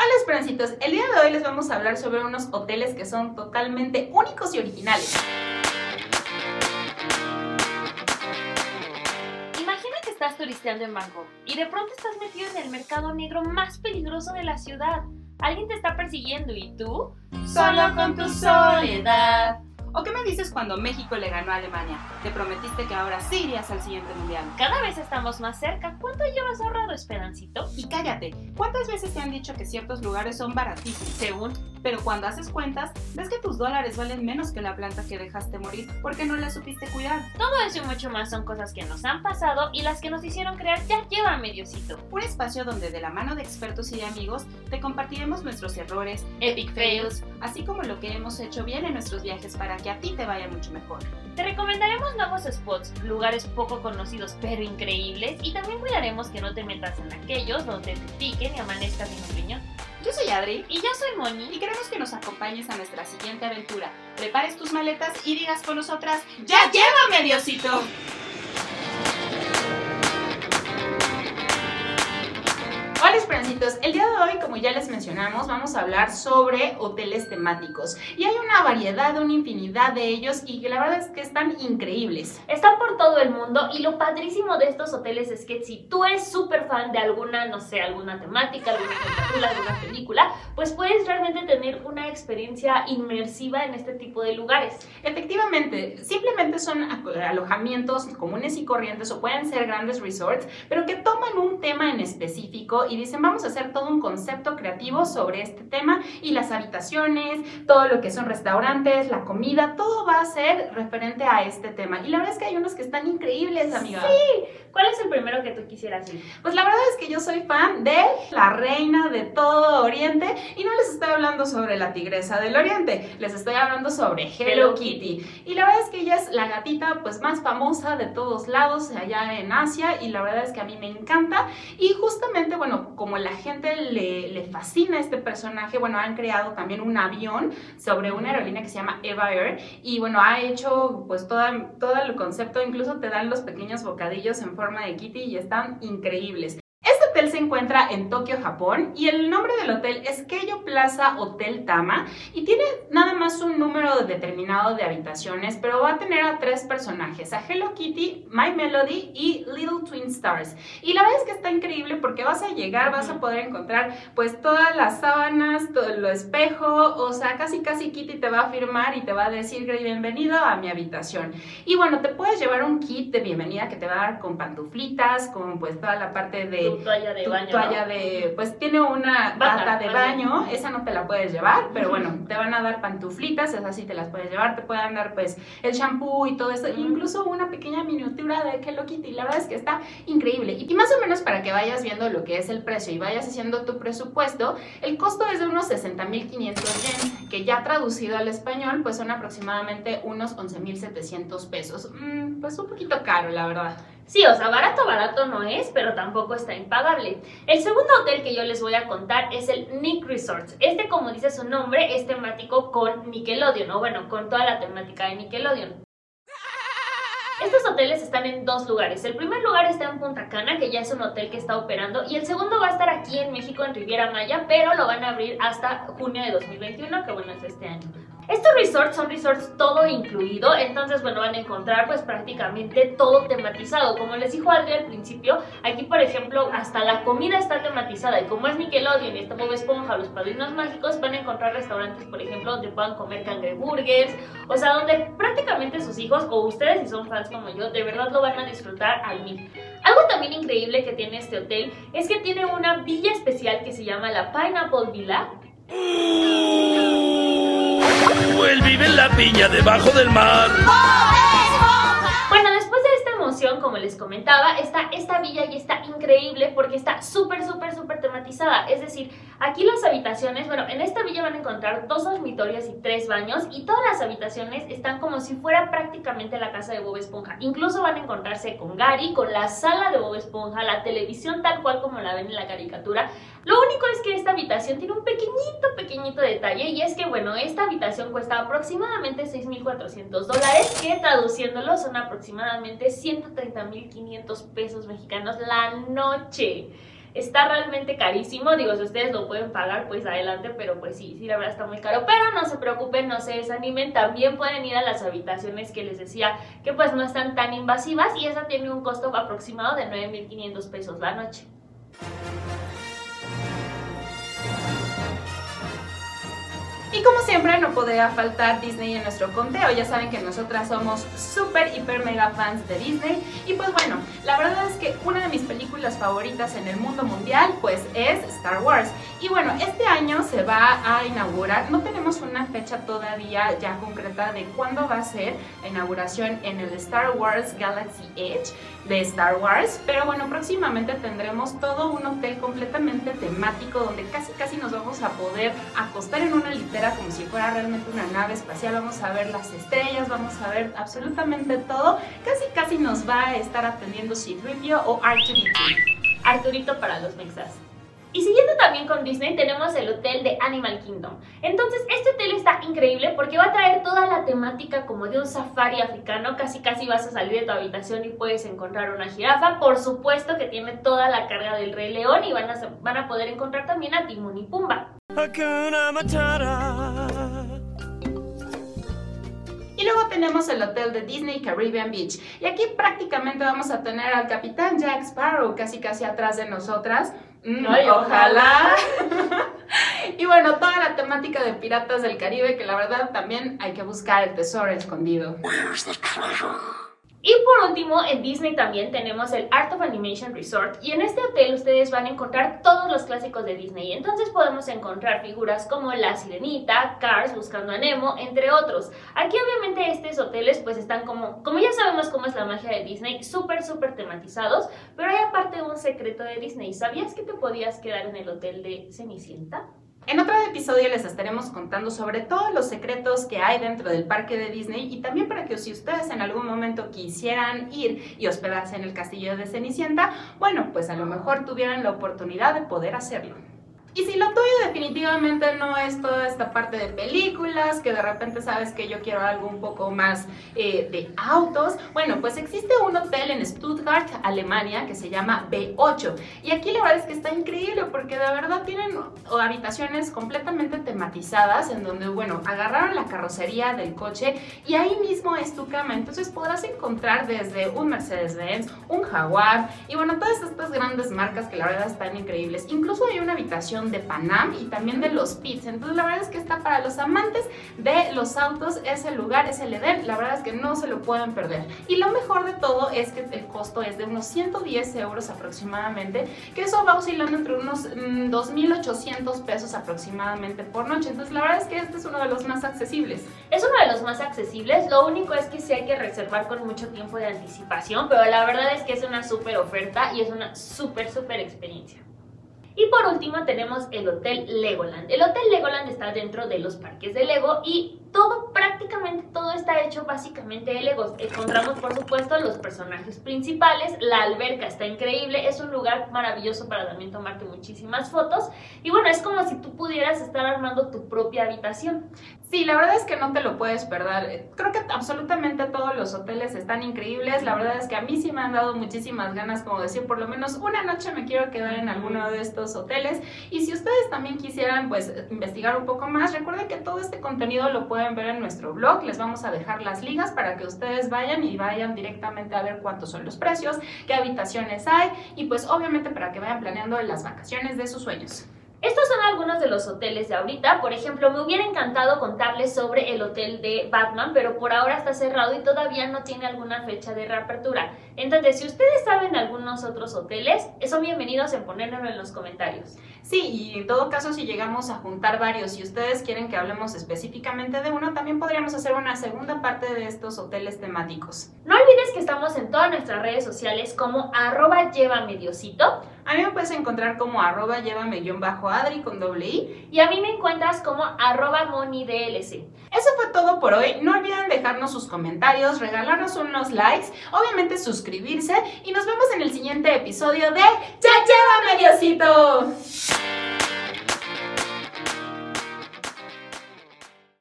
Hola Esperancitos, el día de hoy les vamos a hablar sobre unos hoteles que son totalmente únicos y originales. Imagina que estás turisteando en Bangkok y de pronto estás metido en el mercado negro más peligroso de la ciudad. Alguien te está persiguiendo y tú, Solo con tu soledad. ¿O qué me dices cuando México le ganó a Alemania? Te prometiste que ahora sí irías al siguiente mundial. cada vez estamos más cerca. ¿Cuánto llevas ahorrado, Esperancito? Y cállate, ¿cuántas veces te han dicho que ciertos lugares son baratísimos? Según Pero cuando haces cuentas, ves que tus dólares valen menos que la planta que dejaste morir porque no la supiste cuidar. todo eso y mucho más son cosas que nos han pasado y las que nos hicieron crear ya lleva mediocito. Un espacio donde de la mano de expertos y de amigos te compartiremos nuestros errores, Epic fails. así como lo que hemos hecho bien en nuestros viajes para que a ti te vaya mucho mejor. Te recomendaremos nuevos spots, lugares poco conocidos pero increíbles y también cuidaremos que no te metas en aquellos donde te piquen y amanezcas sin opinión. Yo soy Adri Y yo soy Moni. y queremos que nos acompañes a nuestra siguiente aventura. Prepares tus maletas y digas con nosotras, ¡Ya llévame, Diosito! Hola Esperancitos, el día de hoy, como ya les mencionamos, vamos a hablar sobre hoteles temáticos. Y hay una variedad, una infinidad de ellos y la verdad es que están increíbles. Están por todo el mundo y lo padrísimo de estos hoteles es que si tú eres súper fan de alguna, no sé, alguna temática, alguna película, alguna película, pues puedes tener una experiencia inmersiva en este tipo de lugares. Efectivamente, simplemente son alojamientos comunes y corrientes o pueden ser grandes resorts, pero que toman un tema en específico y dicen vamos a hacer todo un concepto creativo sobre este tema y las habitaciones, todo lo que son restaurantes, la comida, todo va a ser referente a este tema. Y la verdad es que hay unos que están increíbles, amiga. ¿Cuál es el primero que tú quisieras ir? Pues la verdad es que yo soy fan de la reina de todo Oriente y no les estoy hablando sobre la tigresa del Oriente, les estoy hablando sobre Hello Hello Kitty. Y la verdad es que ella es la gatita pues más famosa de todos lados allá en Asia y la verdad es que a mí me encanta y justamente bueno, como la gente le, le fascina este personaje, bueno, han creado también un avión sobre una aerolínea que se llama Eva Air y bueno, ha hecho pues toda, todo el concepto, incluso te dan los pequeños bocadillos en forma de Kitty y están increíbles. Hotel se encuentra en Tokio, Japón, y el nombre del hotel es Keio Plaza Hotel Tama, y tiene nada más un número determinado de habitaciones, pero va a tener a tres personajes, a Hello Kitty, My Melody y Little Twin Stars. Y la verdad es que está increíble porque vas a llegar, vas a poder encontrar pues todas las sábanas, todo lo espejo, o sea, casi casi Kitty te va a firmar y te va a decir bienvenido a mi habitación. Y bueno, te puedes llevar un kit de bienvenida que te va a dar con pantuflitas, con pues toda la parte de toalla de tu baño. toalla ¿no? de, pues tiene una Bata, de baño. esa no te la puedes llevar, pero bueno, te van a dar pantuflitas, esas sí te las puedes llevar, te pueden dar pues el shampoo y todo eso, incluso una pequeña miniatura de Hello Kitty, la verdad es que está increíble. Y más o menos para que vayas viendo lo que es el precio y vayas haciendo tu presupuesto, el costo es de unos 60.500 yens, que ya traducido al español pues son aproximadamente unos 11.700 pesos. Mm, pues un poquito caro, la verdad. Sí, o sea, barato, barato no es, pero tampoco está impagable. El segundo hotel que yo les voy a contar es el Nick Resorts. Este, como dice su nombre, es temático con Nickelodeon, o bueno, con toda la temática de Nickelodeon. Estos hoteles están en dos lugares. El primer lugar está en Punta Cana, que ya es un hotel que está operando, y el segundo va a estar aquí en México, en Riviera Maya, pero lo van a abrir hasta junio de 2021, que bueno, es este año. Estos resorts son resorts todo incluido, entonces bueno, van a encontrar pues prácticamente todo tematizado. Como les dijo Adri al principio, aquí por ejemplo hasta la comida está tematizada y como es Nickelodeon y está Bob Esponja, los padrinos mágicos, van a encontrar restaurantes por ejemplo donde puedan comer cangreburgers, o sea, donde prácticamente sus hijos o ustedes si son fans como yo, de verdad lo van a disfrutar al mil. Algo también increíble que tiene este hotel es que tiene una villa especial que se llama la Pineapple Villa, Él vive en la piña debajo del mar. Bueno, después de esta emoción, como les comentaba, está esta villa y está increíble porque está súper, súper, súper tematizada. Es decir, aquí las habitaciones, bueno, en esta villa van a encontrar dos dormitorios y tres baños y todas las habitaciones están como si fuera prácticamente la casa de Bob Esponja. Incluso van a encontrarse con Gary, con la sala de Bob Esponja, la televisión tal cual como la ven en la caricatura. Lo único es que esta habitación tiene un pequeñito, pequeñito detalle y es que, bueno, esta habitación cuesta aproximadamente 6.400 dólares, que traduciéndolo son aproximadamente 130.500 pesos mexicanos la noche. Está realmente carísimo, digo, si ustedes lo pueden pagar, pues adelante, pero pues sí, sí, la verdad está muy caro. Pero no se preocupen, no se desanimen, también pueden ir a las habitaciones que les decía que pues no están tan invasivas y esa tiene un costo aproximado de 9.500 pesos la noche. Y como siempre no podría faltar Disney en nuestro conteo, ya saben que nosotras somos súper, hiper, mega fans de Disney. Y pues bueno, la verdad es que una de mis películas favoritas en el mundo mundial pues es Star Wars. Y bueno, este año se va a inaugurar, no tenemos una fecha todavía ya concreta de cuándo va a ser la inauguración en el Star Wars Galaxy Edge de Star Wars, pero bueno, próximamente tendremos todo un hotel completamente temático donde casi casi nos vamos a poder acostar en una litera como si fuera realmente una nave espacial, vamos a ver las estrellas, vamos a ver absolutamente todo, casi casi nos va a estar atendiendo C-3PO o Arturito. Arturito para los mexas. Y siguiendo también con Disney tenemos el hotel de Animal Kingdom. Entonces este hotel está increíble porque va a traer toda la temática como de un safari africano. Casi casi vas a salir de tu habitación y puedes encontrar una jirafa. Por supuesto que tiene toda la carga del Rey León y van a, van a poder encontrar también a Timón y Pumba. Y luego tenemos el hotel de Disney Caribbean Beach. Y aquí prácticamente vamos a tener al capitán Jack Sparrow casi casi atrás de nosotras. Mm, ojalá. y bueno, toda la temática de Piratas del Caribe, que la verdad también hay que buscar el tesoro escondido. Y por último, en Disney también tenemos el Art of Animation Resort y en este hotel ustedes van a encontrar todos los clásicos de Disney. Entonces podemos encontrar figuras como La Sirenita, Cars, Buscando a Nemo, entre otros. Aquí obviamente estos hoteles pues están como, como ya sabemos cómo es la magia de Disney, súper súper tematizados, pero hay aparte un secreto de Disney. ¿Sabías que te podías quedar en el hotel de Cenicienta? En otro episodio les estaremos contando sobre todos los secretos que hay dentro del parque de Disney y también para que si ustedes en algún momento quisieran ir y hospedarse en el castillo de Cenicienta, bueno, pues a lo mejor tuvieran la oportunidad de poder hacerlo. Y si lo tuyo definitivamente no es toda esta parte de películas, que de repente sabes que yo quiero algo un poco más eh, de autos, bueno, pues existe un hotel en Stuttgart, Alemania, que se llama B8. Y aquí la verdad es que está increíble porque de verdad tienen habitaciones completamente tematizadas en donde, bueno, agarraron la carrocería del coche y ahí mismo es tu cama. Entonces podrás encontrar desde un Mercedes-Benz, un Jaguar y bueno, todas estas grandes marcas que la verdad están increíbles. Incluso hay una habitación de Panam y también de los Pits. Entonces la verdad es que está para los amantes de los autos, ese lugar, ese Edén, la verdad es que no se lo pueden perder. Y lo mejor de todo es que el costo es de unos 110 euros aproximadamente, que eso va oscilando entre unos 2.800 mm, pesos aproximadamente por noche. Entonces la verdad es que este es uno de los más accesibles. Es uno de los más accesibles, lo único es que sí hay que reservar con mucho tiempo de anticipación, pero la verdad es que es una súper oferta y es una súper, súper experiencia. Y por último tenemos el Hotel Legoland. El Hotel Legoland está dentro de los parques de Lego y todo, prácticamente todo está hecho básicamente de Legos. Encontramos por supuesto los personajes principales, la alberca está increíble, es un lugar maravilloso para también tomarte muchísimas fotos. Y bueno, es como si tú pudieras estar armando tu propia habitación. Sí, la verdad es que no te lo puedes perder. Creo que absolutamente todos los hoteles están increíbles. La verdad es que a mí sí me han dado muchísimas ganas, como decir, por lo menos una noche me quiero quedar en alguno de estos hoteles. Y si ustedes también quisieran, pues, investigar un poco más, recuerden que todo este contenido lo pueden ver en nuestro blog. Les vamos a dejar las ligas para que ustedes vayan y vayan directamente a ver cuántos son los precios, qué habitaciones hay y pues obviamente para que vayan planeando las vacaciones de sus sueños. Estos son algunos de los hoteles de ahorita. Por ejemplo, me hubiera encantado contarles sobre el hotel de Batman, pero por ahora está cerrado y todavía no tiene alguna fecha de reapertura. Entonces, si ustedes saben algunos otros hoteles, son bienvenidos en ponérmelo en los comentarios. Sí, y en todo caso, si llegamos a juntar varios y ustedes quieren que hablemos específicamente de uno, también podríamos hacer una segunda parte de estos hoteles temáticos. No olvides que estamos en todas nuestras redes sociales como arroba llevamediosito. A mí me puedes encontrar como arroba llévame-adri con doble i. Y a mí me encuentras como arroba monidlc. Eso fue todo por hoy. No olviden dejarnos sus comentarios, regalarnos unos likes, obviamente suscribirse y nos vemos en el siguiente episodio de Ya Llévame Diosito.